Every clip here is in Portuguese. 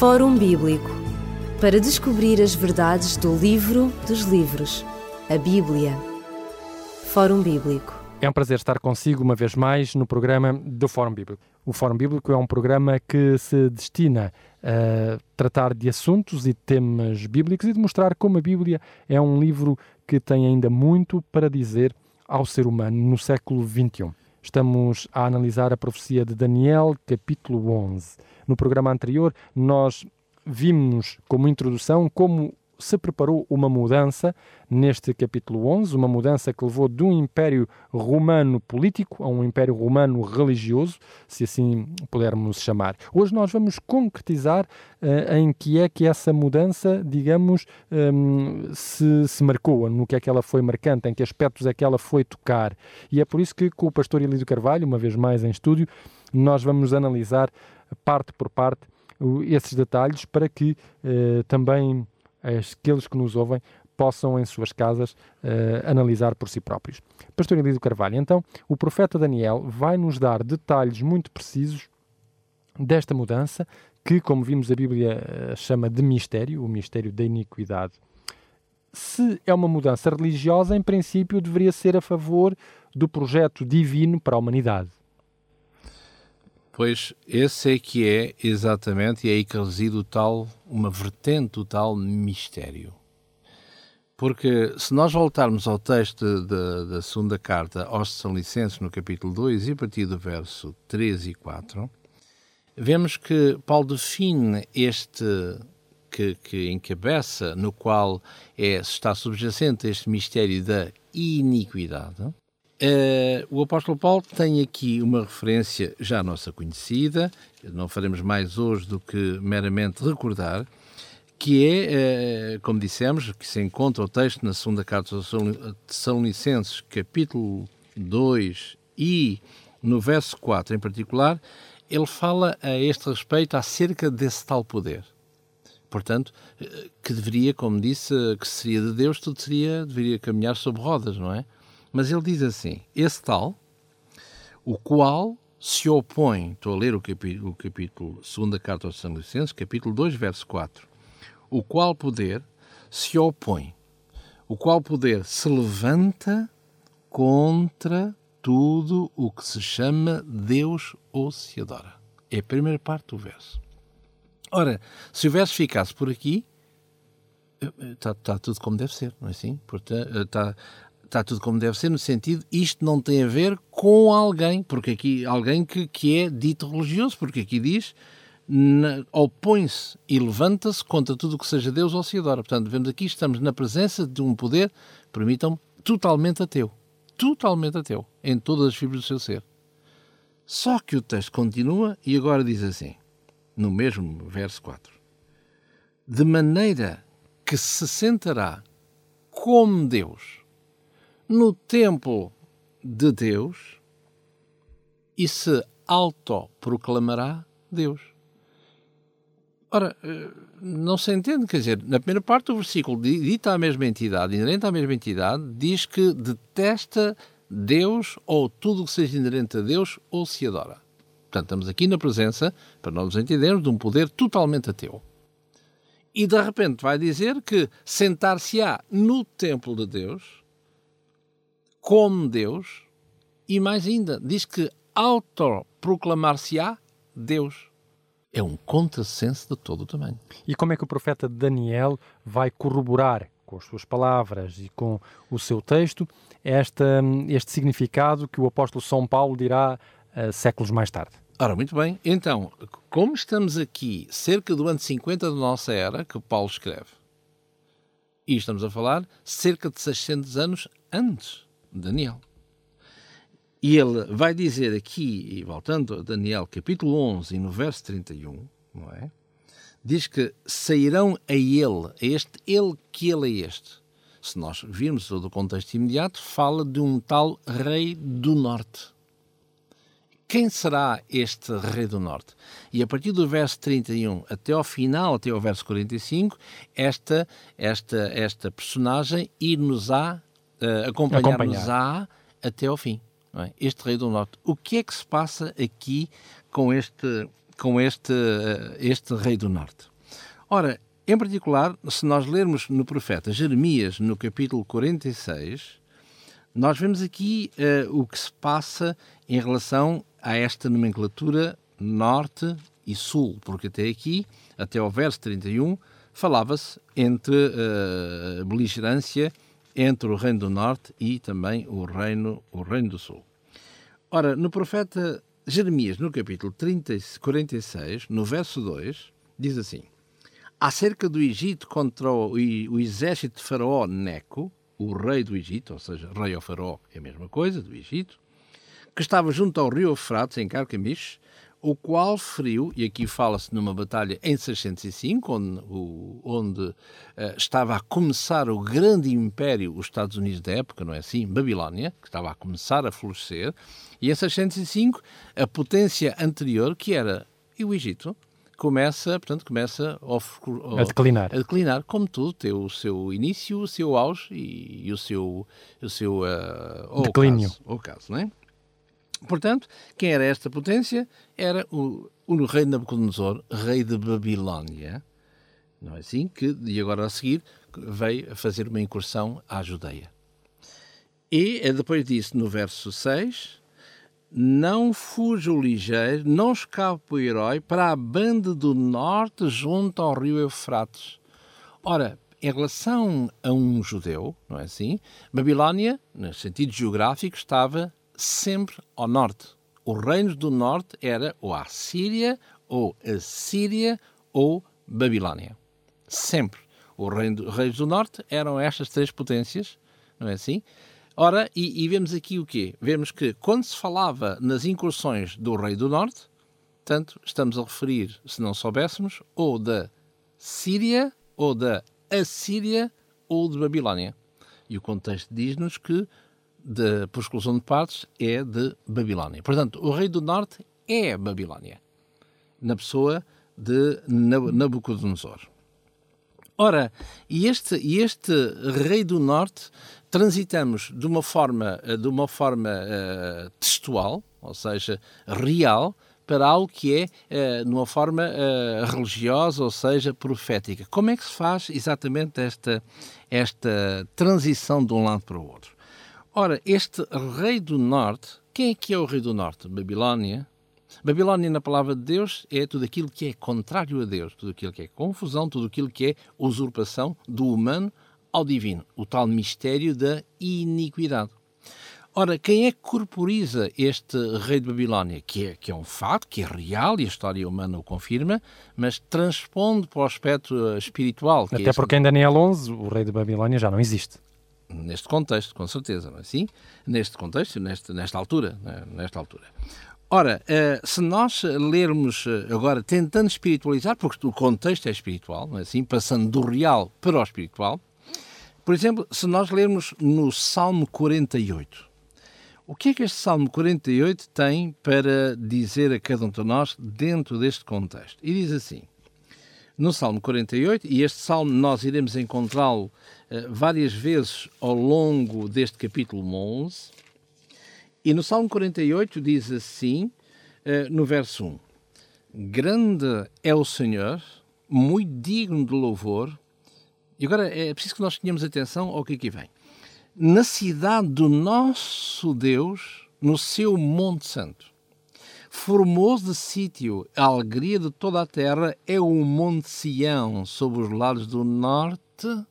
Fórum Bíblico para descobrir as verdades do livro dos livros, a Bíblia. Fórum Bíblico. É um prazer estar consigo uma vez mais no programa do Fórum Bíblico. O Fórum Bíblico é um programa que se destina a tratar de assuntos e temas bíblicos e de mostrar como a Bíblia é um livro que tem ainda muito para dizer ao ser humano no século XXI. Estamos a analisar a profecia de Daniel, capítulo 11. No programa anterior, nós vimos como introdução como se preparou uma mudança neste capítulo 11, uma mudança que levou de um império romano político a um império romano religioso, se assim pudermos chamar. Hoje nós vamos concretizar uh, em que é que essa mudança, digamos, um, se, se marcou, no que é que ela foi marcante, em que aspectos é que ela foi tocar. E é por isso que com o pastor Elídio Carvalho, uma vez mais em estúdio, nós vamos analisar parte por parte esses detalhes para que uh, também aqueles que nos ouvem possam em suas casas uh, analisar por si próprios. Pastor Elidio Carvalho, então, o profeta Daniel vai nos dar detalhes muito precisos desta mudança, que, como vimos, a Bíblia uh, chama de mistério, o mistério da iniquidade. Se é uma mudança religiosa, em princípio deveria ser a favor do projeto divino para a humanidade. Pois esse é que é exatamente, e é aí que reside o tal, uma vertente, o tal mistério. Porque se nós voltarmos ao texto da, da segunda carta aos Tessalonicenses, no capítulo 2, e a partir do verso 3 e 4, vemos que Paulo define este que, que encabeça, no qual é, está subjacente este mistério da iniquidade, Uh, o apóstolo Paulo tem aqui uma referência já nossa conhecida, não faremos mais hoje do que meramente recordar, que é, uh, como dissemos, que se encontra o texto na segunda carta aos Tessalonicenses, capítulo 2 e no verso 4 em particular, ele fala a este respeito acerca desse tal poder. Portanto, eh, que deveria, como disse, que seria de Deus, tudo seria, deveria caminhar sobre rodas, não é? Mas ele diz assim: esse tal, o qual se opõe, estou a ler o capítulo, o capítulo 2 carta aos São Licenses, capítulo 2, verso 4, o qual poder se opõe, o qual poder se levanta contra tudo o que se chama Deus ou se adora. É a primeira parte do verso. Ora, se o verso ficasse por aqui, está, está tudo como deve ser, não é assim? Portanto, está, está tudo como deve ser, no sentido, isto não tem a ver com alguém, porque aqui, alguém que, que é dito religioso, porque aqui diz, opõe-se e levanta-se contra tudo o que seja Deus ou se adora. Portanto, vemos aqui, estamos na presença de um poder, permitam-me, totalmente ateu. Totalmente ateu, em todas as fibras do seu ser. Só que o texto continua e agora diz assim, no mesmo verso 4: De maneira que se sentará como Deus no templo de Deus e se autoproclamará Deus. Ora, eh, não se entende, quer dizer, na primeira parte do versículo, dita a mesma entidade, inerente à mesma entidade, diz que detesta Deus ou tudo o que seja inerente a Deus ou se adora. Portanto, estamos aqui na presença, para nós entendermos, de um poder totalmente ateu. E de repente vai dizer que sentar-se-á no templo de Deus como Deus e mais ainda, diz que autoproclamar-se-á Deus. É um contrassenso de todo o tamanho. E como é que o profeta Daniel vai corroborar com as suas palavras e com o seu texto esta, este significado que o apóstolo São Paulo dirá uh, séculos mais tarde? Ora, muito bem. Então, como estamos aqui cerca do ano 50 da nossa era, que Paulo escreve, e estamos a falar cerca de 600 anos antes Daniel. E ele vai dizer aqui, e voltando a Daniel capítulo 11 e no verso 31, não é? Diz que sairão a ele, a este ele que ele é este. Se nós virmos todo o contexto imediato, fala de um tal rei do norte. Quem será este rei do norte? E a partir do verso 31 até ao final, até ao verso 45, esta, esta, esta personagem ir-nos-á uh, acompanhar-nos-á até ao fim. É? Este Rei do Norte. O que é que se passa aqui com este, com este, uh, este Rei do Norte? Ora, em particular, se nós lermos no profeta Jeremias, no capítulo 46, nós vemos aqui uh, o que se passa em relação a esta nomenclatura norte e sul, porque até aqui, até ao verso 31, falava-se entre uh, beligerância entre o reino do norte e também o reino, o reino do sul. Ora, no profeta Jeremias, no capítulo 30, 46, no verso 2, diz assim: Acerca do Egito contra o, o exército de Faraó Neco, o rei do Egito, ou seja, rei ao Faraó é a mesma coisa, do Egito, que estava junto ao rio Eufrates, em Carcamish, o qual feriu, e aqui fala-se numa batalha em 605, onde, onde uh, estava a começar o grande império, os Estados Unidos da época, não é assim? Babilónia, que estava a começar a florescer, e em 605 a potência anterior, que era o Egito, começa, portanto, começa a, a, declinar. A declinar, como tudo, tem o seu início, o seu auge e, e o seu, o seu uh, declínio. Caso, o caso, não é? Portanto, quem era esta potência? Era o, o rei Nabucodonosor, rei de Babilónia, não é assim? Que, e agora a seguir, veio fazer uma incursão à Judeia. E eh, depois disso, no verso 6, não fuja o ligeiro, não escape o herói para a banda do norte junto ao rio Eufrates. Ora, em relação a um judeu, não é assim? Babilónia, no sentido geográfico, estava sempre ao norte. O reino do norte era ou a Síria, ou a Síria, ou Babilónia. Sempre. Os reis do norte eram estas três potências, não é assim? Ora, e, e, vemos aqui o quê? Vemos que quando se falava nas incursões do rei do norte, tanto estamos a referir, se não soubéssemos, ou da Síria, ou da Assíria, ou de Babilónia. E o contexto diz-nos que de, por exclusão de partes, é de Babilónia. Portanto, o rei do norte é Babilónia, na pessoa de Nabucodonosor. Ora, e este, este rei do norte transitamos de uma forma, de uma forma uh, textual, ou seja, real, para algo que é uh, numa forma uh, religiosa, ou seja, profética. Como é que se faz exatamente esta, esta transição de um lado para o outro? Ora, este rei do norte, quem é que é o rei do norte? Babilónia. Babilónia, na palavra de Deus, é tudo aquilo que é contrário a Deus, tudo aquilo que é confusão, tudo aquilo que é usurpação do humano ao divino, o tal mistério da iniquidade. Ora, quem é que corporiza este rei de Babilónia? Que é, que é um fato, que é real e a história humana o confirma, mas transponde para o aspecto espiritual. Até é porque em Daniel 11 o rei de Babilónia já não existe neste contexto, com certeza, não é assim? Neste contexto, neste, nesta altura, né? nesta altura. Ora, uh, se nós lermos eh, agora, tentando espiritualizar, porque o contexto é espiritual, não é assim? Passando do real para o espiritual, por exemplo, se nós lermos no Salmo 48, o que é que este Salmo 48 tem para dizer a cada um de nós dentro deste contexto? E diz assim: no Salmo 48, e este salmo nós iremos encontrá-lo várias vezes ao longo deste capítulo 11, e no Salmo 48 diz assim, uh, no verso 1: Grande é o Senhor, muito digno de louvor. E agora é preciso que nós tenhamos atenção ao que aqui vem. Na cidade do nosso Deus, no seu Monte Santo. Formoso de sítio, a alegria de toda a terra é o Monte Sião, sob os lados do norte,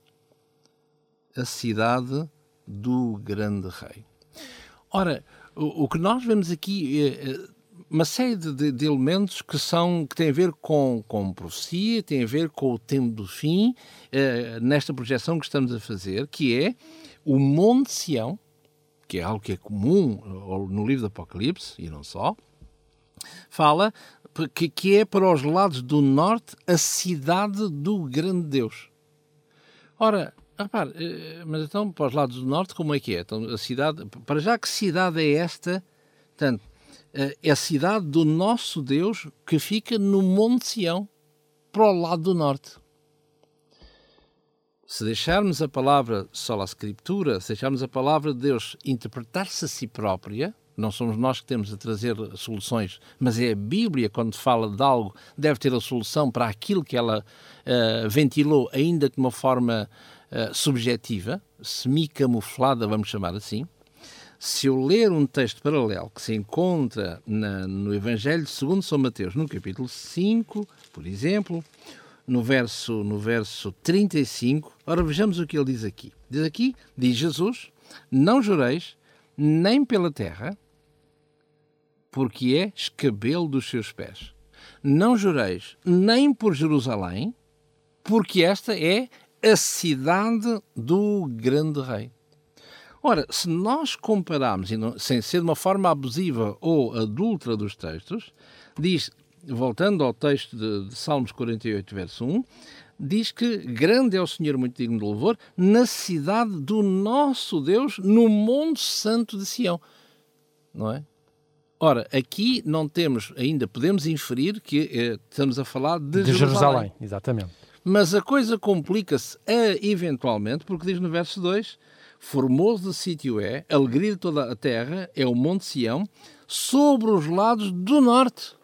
a cidade do grande rei. Ora, o, o que nós vemos aqui é, uma série de, de, elementos que são que têm a ver com, com profecia, têm a ver com o tempo do fim, é, nesta projeção que estamos a fazer, que é o Monte Sião, que é algo que é comum no livro do Apocalipse, e não só, fala que, que é para os lados do norte a cidade do grande Deus. Ora, repare, eh, mas então para os lados do norte como é que é? Então a cidade, para já que cidade é esta? Portanto, eh, é a cidade do nosso Deus que fica no Monte Sião, para o lado do norte. Se deixarmos a palavra só a escritura, se deixarmos a palavra de Deus interpretar-se a si própria, Não somos nós que temos a trazer soluções, mas é a Bíblia, quando fala de algo, deve ter a solução para aquilo que ela uh, ventilou, ainda de uma forma uh, subjetiva, semi-camuflada, vamos chamar assim. Se eu ler um texto paralelo que se encontra na, no Evangelho segundo São Mateus, no capítulo 5, por exemplo, no verso, no verso 35, ora vejamos o que ele diz aqui. Diz aqui, diz Jesus, não jureis nem pela terra, porque é escabelo dos seus pés. Não jureis nem por Jerusalém, porque esta é a cidade do grande rei. Ora, se nós compararmos, sem ser de uma forma abusiva ou adulta dos textos, diz, voltando ao texto de, de Salmos 48, verso 1, diz que grande é o Senhor, muito digno de louvor, na cidade do nosso Deus, no Monte Santo de Sião. Não é? Ora, aqui não temos, ainda podemos inferir que eh, estamos a falar de, de Jerusalém. Jerusalém. Exatamente. Mas a coisa complica-se eventualmente, porque diz no verso 2: Formoso de sítio é, alegria de toda a terra, é o Monte Sião, sobre os lados do norte.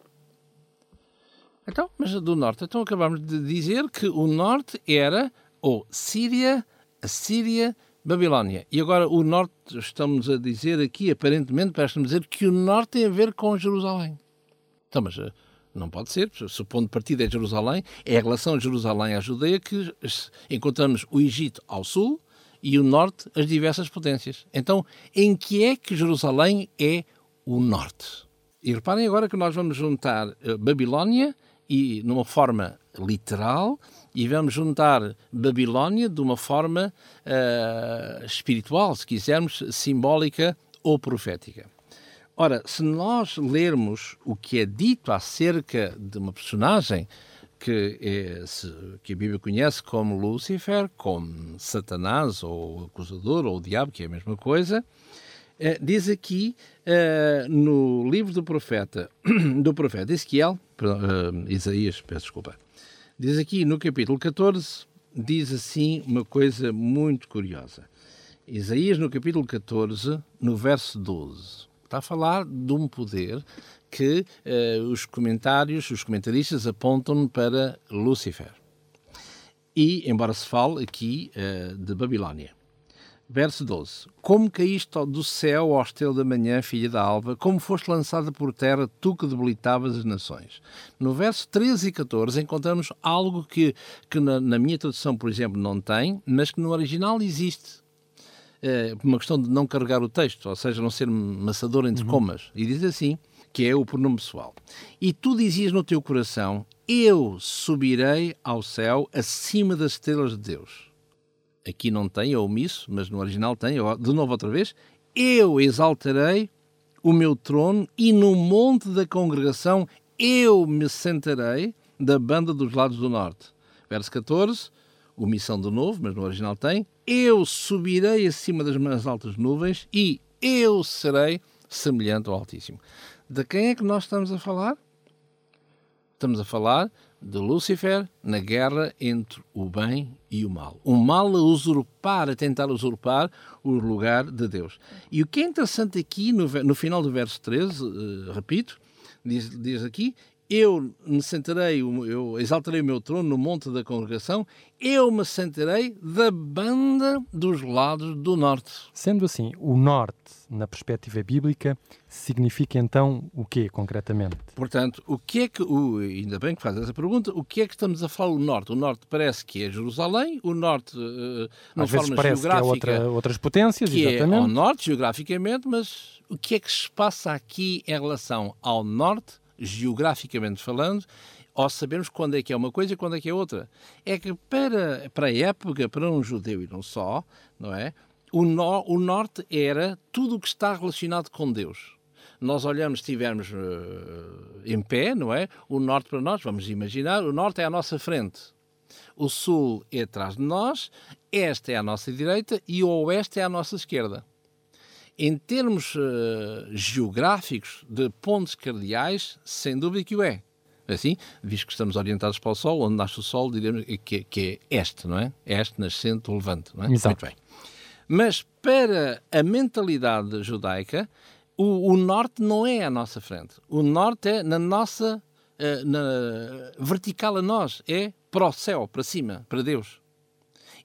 Então, mas do norte, então acabamos de dizer que o norte era ou Síria, a Síria Babilónia. E agora o norte, estamos a dizer aqui, aparentemente, parece-me dizer que o norte tem a ver com Jerusalém. Então, mas eh, não pode ser. Se o ponto de partida é Jerusalém, é a relação Jerusalém à Judeia que encontramos o Egito ao sul e o norte, as diversas potências. Então, em que é que Jerusalém é o norte? E reparem agora que nós vamos juntar eh, Babilónia e numa forma literal e vamos juntar Babilónia de uma forma uh, espiritual, se quisermos, simbólica ou profética. Ora, se nós lermos o que é dito acerca de uma personagem que, é, se, que a Bíblia conhece como Lúcifer, como Satanás, ou acusador, ou o diabo, que é a mesma coisa, eh, diz aqui eh, no livro do profeta, do profeta Ezequiel, Isaías, peço desculpa, Diz aqui no capítulo 14, diz assim uma coisa muito curiosa. Isaías, no capítulo 14, no verso 12, está a falar de um poder que uh, os comentários, os comentaristas apontam para Lúcifer. E, embora se fale aqui uh, de Babilónia. Verso 12: Como caíste do céu, ó estrela da manhã, filha da alva, como foste lançada por terra, tu que debilitavas as nações. No verso 13 e 14 encontramos algo que, que na, na minha tradução, por exemplo, não tem, mas que no original existe. É uma questão de não carregar o texto, ou seja, não ser maçador entre uhum. comas. E diz assim, que é o pronome pessoal. E tu dizias no teu coração, eu subirei ao céu acima das estrelas de Deus aqui não tem, é omisso, mas no original tem, de novo outra vez, eu exaltarei o meu trono e no monte da congregação eu me sentarei da banda dos lados do norte. Verso 14, omissão de novo, mas no original tem, eu subirei acima das mais altas nuvens e eu serei semelhante ao Altíssimo. De quem é que nós estamos a falar? Estamos a falar de Lúcifer na guerra entre o bem e o mal. O mal a usurpar, a tentar usurpar o lugar de Deus. E o que é interessante aqui, no, no final do verso 13, uh, eh, repito, diz, diz aqui: Eu me sentarei, eu exaltarei o meu trono no monte da congregação, eu me sentarei da banda dos lados do norte. Sendo assim, o norte, na perspectiva bíblica, significa então o quê, concretamente? Portanto, o que é que, o, ainda bem que faz essa pergunta, o que é que estamos a falar o norte? O norte parece que é Jerusalém, o norte, uh, Às vezes parece que é outra, outras potências, que exatamente. é ao norte, geograficamente, mas o que é que se passa aqui em relação ao norte, geograficamente falando, ou sabermos quando é que é uma coisa e quando é que é outra. É que para, para a época, para um judeu e não só, não é? O, no, o norte era tudo o que está relacionado com Deus nós olhamos, estivermos uh, em pé, não é? O norte para nós, vamos imaginar, o norte é à nossa frente. O sul é atrás de nós, esta é à nossa direita e o oeste é à nossa esquerda. Em termos uh, geográficos de pontos cardeais, sem dúvida que o é. Assim, visto que estamos orientados para o Sol, onde nasce o Sol, diremos que, que é este, não é? Este, nascente, levante, não é? Exato. Muito bem. Mas para a mentalidade judaica, o, o, norte não é à nossa frente. O norte é na nossa, uh, na, vertical a nós, é para o céu, para cima, para Deus.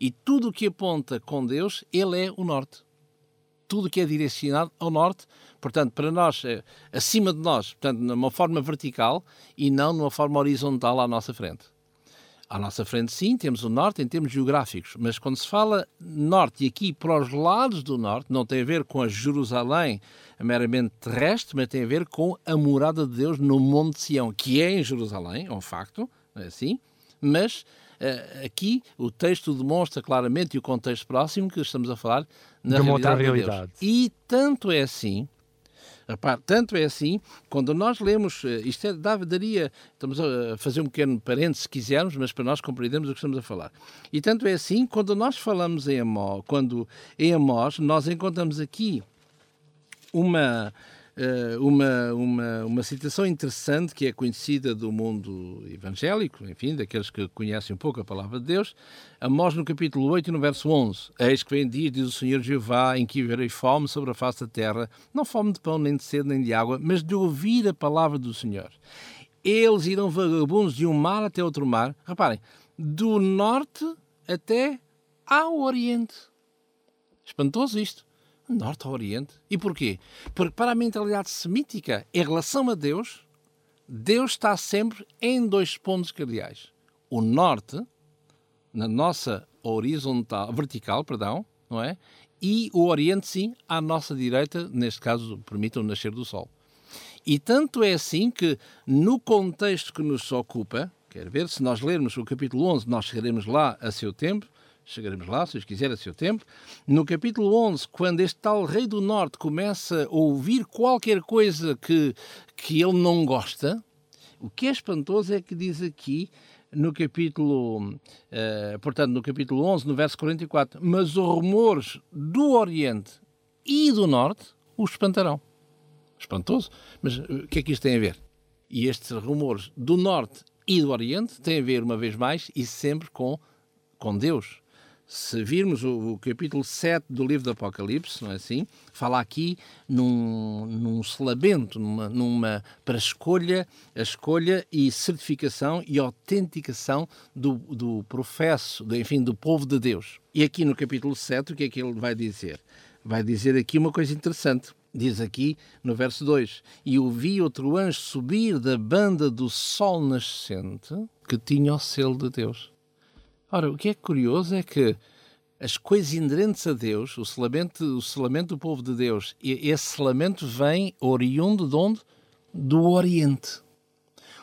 E tudo o que aponta com Deus, Ele é o norte. Tudo que é direcionado ao norte, portanto, para nós, é acima de nós, portanto, numa forma vertical e não numa forma horizontal à nossa frente. À nossa frente, sim, temos o norte em termos geográficos, mas quando se fala norte e aqui para os lados do norte, não tem a ver com a Jerusalém meramente terrestre, mas tem a ver com a morada de Deus no Monte Sião, que é em Jerusalém, é um facto, é assim, mas aqui o texto demonstra claramente, e o contexto próximo, que estamos a falar na de realidade, outra realidade. De e tanto é assim tanto é assim, quando nós lemos, eh, isto é, daria, estamos a fazer um pequeno parênteses se quisermos, mas para nós compreendermos o que estamos a falar. E tanto é assim, quando nós falamos em Amós, quando em Amós, nós encontramos aqui uma, eh, uma, uma, uma citação interessante que é conhecida do mundo evangélico, enfim, daqueles que conhecem um pouco a palavra de Deus. Amós no capítulo 8 no verso 11. Eis que vem dia, diz o Senhor Jeová, em que haverei fome sobre a face da terra, não fome de pão, nem de sede, nem de água, mas de ouvir a palavra do Senhor. Eles irão vagabundos de um mar até outro mar. Reparem, do norte até ao oriente. Espantoso isto. Norte ao Oriente. E porquê? Porque para a mentalidade semítica, em relação a Deus, Deus está sempre em dois pontos cardeais. O Norte, na nossa horizontal, vertical, perdão, não é? E o Oriente, sim, à nossa direita, neste caso, permitam o nascer do Sol. E tanto é assim que, no contexto que nos ocupa, quer ver, se nós lermos o capítulo 11, nós chegaremos lá a seu tempo, chegaremos lá, se os quiser, a seu tempo. No capítulo 11, quando este tal rei do norte começa a ouvir qualquer coisa que, que ele não gosta, o que é espantoso é que diz aqui no capítulo, uh, portanto, no capítulo 11, no verso 44, mas os rumores do Oriente e do Norte o espantarão. Espantoso. Mas eh, o que é que isto tem a ver? E estes rumores do Norte e do Oriente têm a ver, uma vez mais, e sempre com, com Deus se virmos o, o, capítulo 7 do livro do Apocalipse, não é assim? Fala aqui num, num selamento, numa, numa, para escolha, a escolha e certificação e autenticação do, do professo, do, enfim, do povo de Deus. E aqui no capítulo 7, o que é que ele vai dizer? Vai dizer aqui uma coisa interessante. Diz aqui no verso 2: E ouvi outro anjo subir da banda do sol nascente que tinha o selo de Deus. Ora, o que é curioso é que as coisas inerentes a Deus, o selamento, o selamento do povo de Deus, esse selamento vem oriundo de onde? Do Oriente.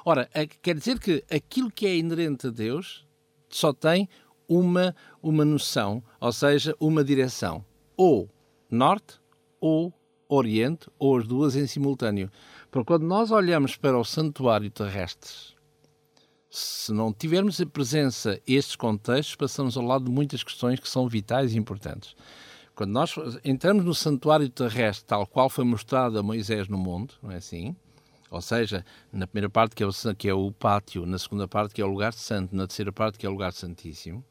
Ora, quer dizer que aquilo que é inerente a Deus só tem uma, uma noção, ou seja, uma direção. Ou norte ou oriente, ou as duas em simultâneo. Porque quando nós olhamos para o santuário terrestre, se não tivermos em presença estes contextos, passamos ao lado de muitas questões que são vitais e importantes. Quando nós entramos no santuário terrestre, tal qual foi mostrado a Moisés no monte, não é assim? Ou seja, na primeira parte que é, o, que é o pátio, na segunda parte que é o lugar santo, na terceira parte que é o lugar santíssimo,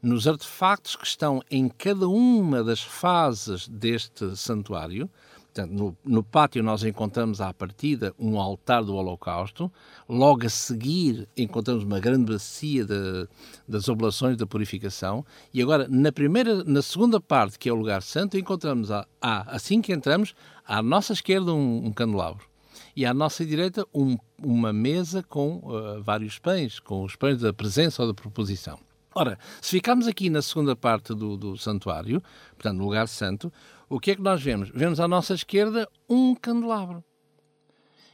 nos artefactos que estão em cada uma das fases deste santuário, Portanto, no, no, pátio nós encontramos à partida um altar do Holocausto, logo a seguir encontramos uma grande bacia de, das oblações da purificação, e agora na primeira, na segunda parte, que é o lugar santo, encontramos, a, a assim que entramos, à nossa esquerda um, um candelabro, e à nossa direita um, uma mesa com uh, vários pães, com os pães da presença ou da proposição. Ora, se ficarmos aqui na segunda parte do, do santuário, portanto, no lugar santo, o que é que nós vemos? Vemos à nossa esquerda um candelabro.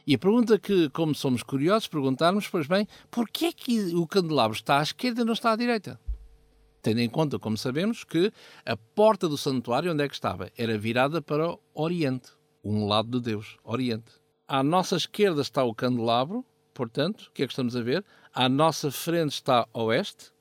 E a pergunta que, como somos curiosos, perguntarmos, pois bem, porquê é que o candelabro está à esquerda e não está à direita? Tendo em conta, como sabemos, que a porta do santuário, onde é que estava? Era virada para o Oriente, um lado de Deus, Oriente. À nossa esquerda está o candelabro, portanto, o que é que estamos a ver? À nossa frente está Oeste,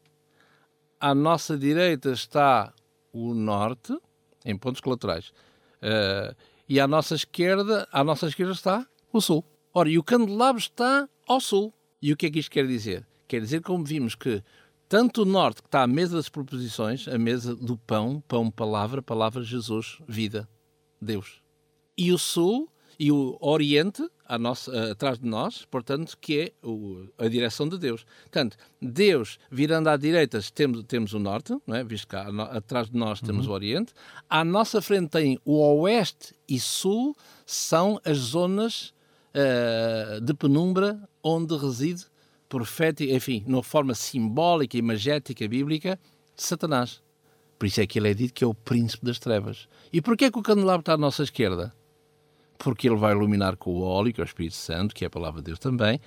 à nossa direita está o Norte, em pontos colaterais. Uh, e à nossa esquerda, à nossa esquerda está o sul. Ora, e o candelabro está ao sul. E o que é que isto quer dizer? Quer dizer, como vimos, que tanto o norte, que está à mesa das proposições, a mesa do pão, pão, palavra, palavra, Jesus, vida, Deus. E o sul, e o Oriente nossa, atrás de nós, portanto, que é o, a direção de Deus. Portanto, Deus, virando à direita, temos, temos o norte, não é? visto que atrás de nós temos uhum. o Oriente. À nossa frente tem o Oeste e Sul, são as zonas uh, de penumbra onde reside profética, enfim, numa forma simbólica, imagética, bíblica, Satanás. Por isso é que ele é dito que é o príncipe das trevas. E porquê é que o candelabro está à nossa esquerda? Porque ele vai iluminar com o óleo, que é o Espírito Santo, que é a palavra de Deus também,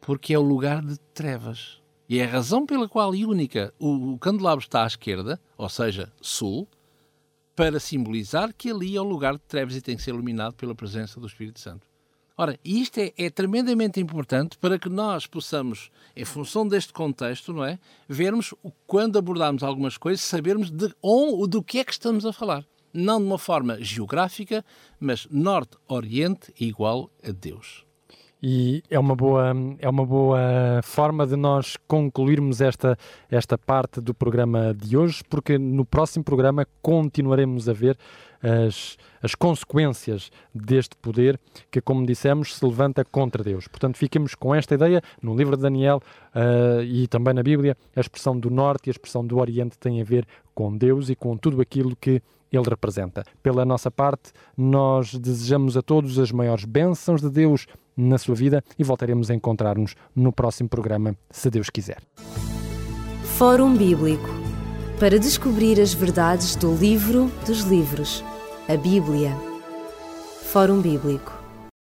porque é o lugar de trevas. E é a razão pela qual e única o, o candelabro está à esquerda, ou seja, sul, para simbolizar que ali é o lugar de trevas e tem que ser iluminado pela presença do Espírito Santo. Ora, isto é, é, tremendamente importante para que nós possamos, em função deste contexto, não é, vermos quando abordarmos algumas coisas, sabermos de onde, do que é que estamos a falar não de uma forma geográfica, mas norte-oriente igual a Deus. E é uma boa, é uma boa forma de nós concluirmos esta, esta parte do programa de hoje, porque no próximo programa continuaremos a ver as, as consequências deste poder que, como dissemos, se levanta contra Deus. Portanto, fiquemos com esta ideia. No livro de Daniel uh, e também na Bíblia, a expressão do Norte e a expressão do Oriente têm a ver com Deus e com tudo aquilo que ele representa. Pela nossa parte, nós desejamos a todos as maiores bênçãos de Deus na sua vida e voltaremos a encontrar-nos no próximo programa, se Deus quiser. Fórum Bíblico para descobrir as verdades do livro dos livros, a Bíblia. Fórum Bíblico